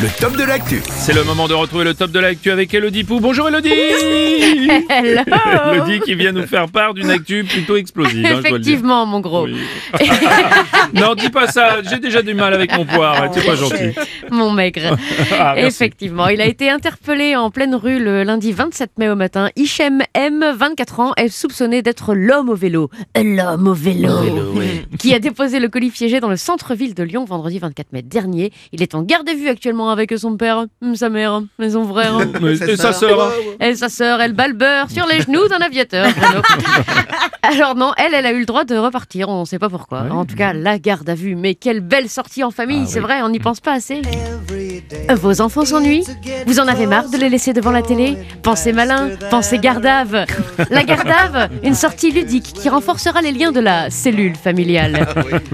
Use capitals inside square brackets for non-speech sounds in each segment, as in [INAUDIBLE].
le top de l'actu. C'est le moment de retrouver le top de l'actu avec Elodie Pou. Bonjour Elodie [LAUGHS] Hello Elodie qui vient nous faire part d'une actu plutôt explosive. hein, je dois le dire. Effectivement, mon gros. Oui. [LAUGHS] non, dis pas ça, j'ai déjà du mal avec mon poire, c'est pas gentil. Mon maigre. Ah, merci. Effectivement, il a été interpellé en pleine rue le lundi 27 mai au matin. Hichem M, 24 ans, est soupçonné d'être l'homme au vélo. L'homme au vélo. Qui a déposé le colis piégé dans le centre-ville de Lyon vendredi 24 mai dernier. Il est en garde à vue actuellement avec son père, sa mère et son frère. [LAUGHS] Et sa sœur Et sa sœur, elle bat le beurre sur les genoux d'un aviateur. [LAUGHS] Alors non, elle, elle a eu le droit de repartir, on ne sait pas pourquoi. Ouais. En tout cas, la garde à vue. Mais quelle belle sortie en famille, Ah c'est oui. vrai, on n'y pense pas assez. Vos enfants s'ennuient Vous en avez marre de les laisser devant la télé Pensez malin, pensez gardave. [LAUGHS] La gardave, une sortie ludique qui renforcera les liens de la cellule familiale.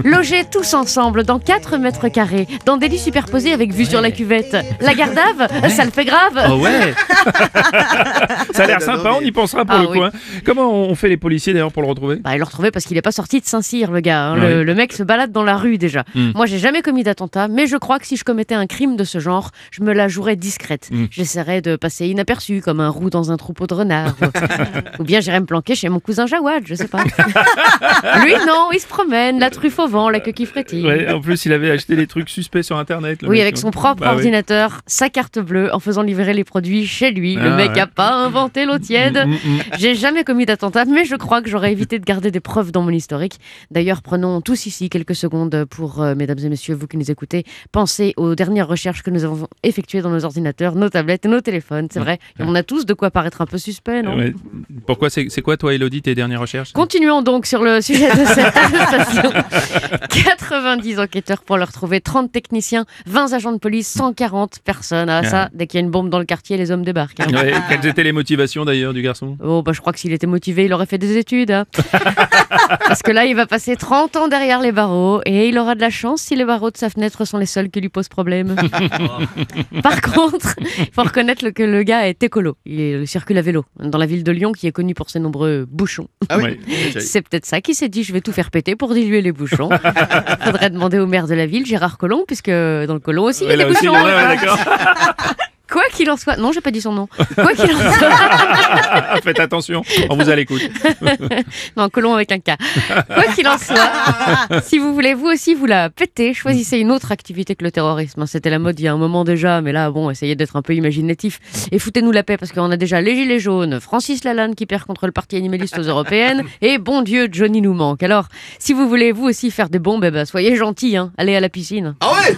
Logez tous ensemble dans 4 mètres carrés, dans des lits superposés avec vue sur la cuvette. La gardave, ça le fait grave. Oh ouais [LAUGHS] Ça a l'air sympa, on y pensera pour Ah le oui. coup. hein. Comment on fait les policiers d'ailleurs pour le retrouver? Bah, il l'a retrouvé parce qu'il n'est pas sorti de Saint-Cyr, le gars. hein. Le, Ouais. le mec se balade dans la rue déjà. Mm. Moi, j'ai jamais commis d'attentat, mais je crois que si je commettais un crime de ce genre, je me la jouerais discrète. Mm. J'essaierais de passer inaperçu, comme un roux dans un troupeau de renards. ou, [LAUGHS] ou bien j'irais me planquer chez mon cousin Jawad, je sais pas. [LAUGHS] Lui, non, il se promène, la truffe au vent, la queue qui frétille. Ouais, En plus, il avait acheté des trucs suspects sur internet. Oui, mec, avec hein. son propre Bah oui. ordinateur, sa carte bleue, en faisant livrer les produits chez lui. le Ah, mec ouais. a pas inventé l'eau tiède. Mm, mm, mm. J'ai jamais commis d'attentat, mais je crois que j'aurais évité de garder des preuves dans mon historique. D'ailleurs, prenons tous ici quelques secondes pour, euh, mesdames et messieurs, vous qui nous écoutez, penser aux dernières recherches que nous avons effectuées dans nos ordinateurs, nos tablettes et nos téléphones. C'est vrai, et on a tous de quoi paraître un peu suspect, non? Ouais. Pourquoi c'est quoi toi Elodie tes dernières recherches? Continuons donc sur le sujet de cette [LAUGHS] arrestation. 90 enquêteurs pour le retrouver, 30 techniciens, 20 agents de police, 140 personnes. Ah, ça, dès qu'il y a une bombe dans le quartier, les hommes débarquent. hein. Ouais, Quelles étaient les motivations d'ailleurs du garçon? Oh, bah, je crois que s'il était motivé, il aurait fait des études. hein. [LAUGHS] Parce que là, il va passer 30 ans derrière les barreaux et il aura de la chance si les barreaux de sa fenêtre sont les seuls qui lui posent problème. [LAUGHS] Par contre, il faut reconnaître le- que le gars est écolo. Il est- il circule à vélo dans la ville de Lyon qui est connue pour ses nombreux bouchons. Ouais. [LAUGHS] C'est peut-être ça qui s'est dit je vais tout faire péter pour diluer les bouchons. [LAUGHS] Faudrait demander au maire de la ville, Gérard Collomb, puisque dans le Collomb aussi il y a des aussi, bouchons. ouais. Quoi qu'il en soit, non, j'ai pas dit son nom. Quoi qu'il en soit. [LAUGHS] Faites attention, on vous a l'écoute. [LAUGHS] Non, colon avec un K. Quoi qu'il en soit, si vous voulez vous aussi vous la péter, choisissez une autre activité que le terrorisme. C'était la mode il y a un moment déjà, mais là, bon, essayez d'être un peu imaginatif. Et foutez-nous la paix parce qu'on a déjà les Gilets jaunes, Francis Lalanne qui perd contre le Parti animaliste aux européennes, et bon Dieu, Johnny nous manque. Alors, si vous voulez vous aussi faire des bombes, eh ben, soyez gentils, hein. allez à la piscine. Ah ouais